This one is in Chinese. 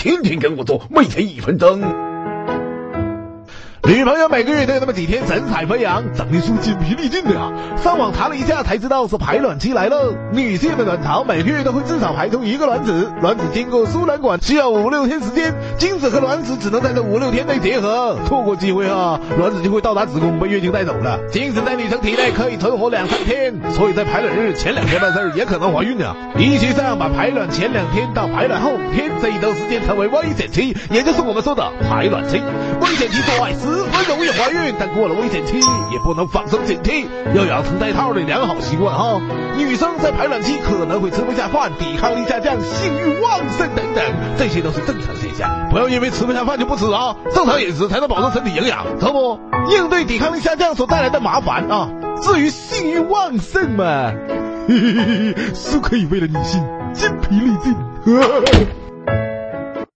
天天跟我做，每天一分钟。女朋友每个月都有那么几天神采飞扬，长得是筋疲力尽的啊！上网查了。一下才知道是排卵期来了。女性的卵巢每个月都会至少排出一个卵子，卵子经过输卵管需要五六天时间，精子和卵子只能在这五六天内结合，错过机会啊，卵子就会到达子宫被月经带走了。精子在女生体内可以存活两三天，所以在排卵日前两天的事儿也可能怀孕的。医学上把排卵前两天到排卵后五天这一段时间称为危险期，也就是我们说的排卵期。危险期做爱十分容易怀孕，但过了危险期也不能放松警惕，要养成带套的良好习惯哈。女生在排卵期可能会吃不下饭、抵抗力下降、性欲旺盛等等，这些都是正常现象。不要因为吃不下饭就不吃啊，正常饮食才能保证身体营养，知道不？应对抵抗力下降所带来的麻烦啊。至于性欲旺盛嘛，嘿嘿嘿，是可以为了女性筋疲力尽。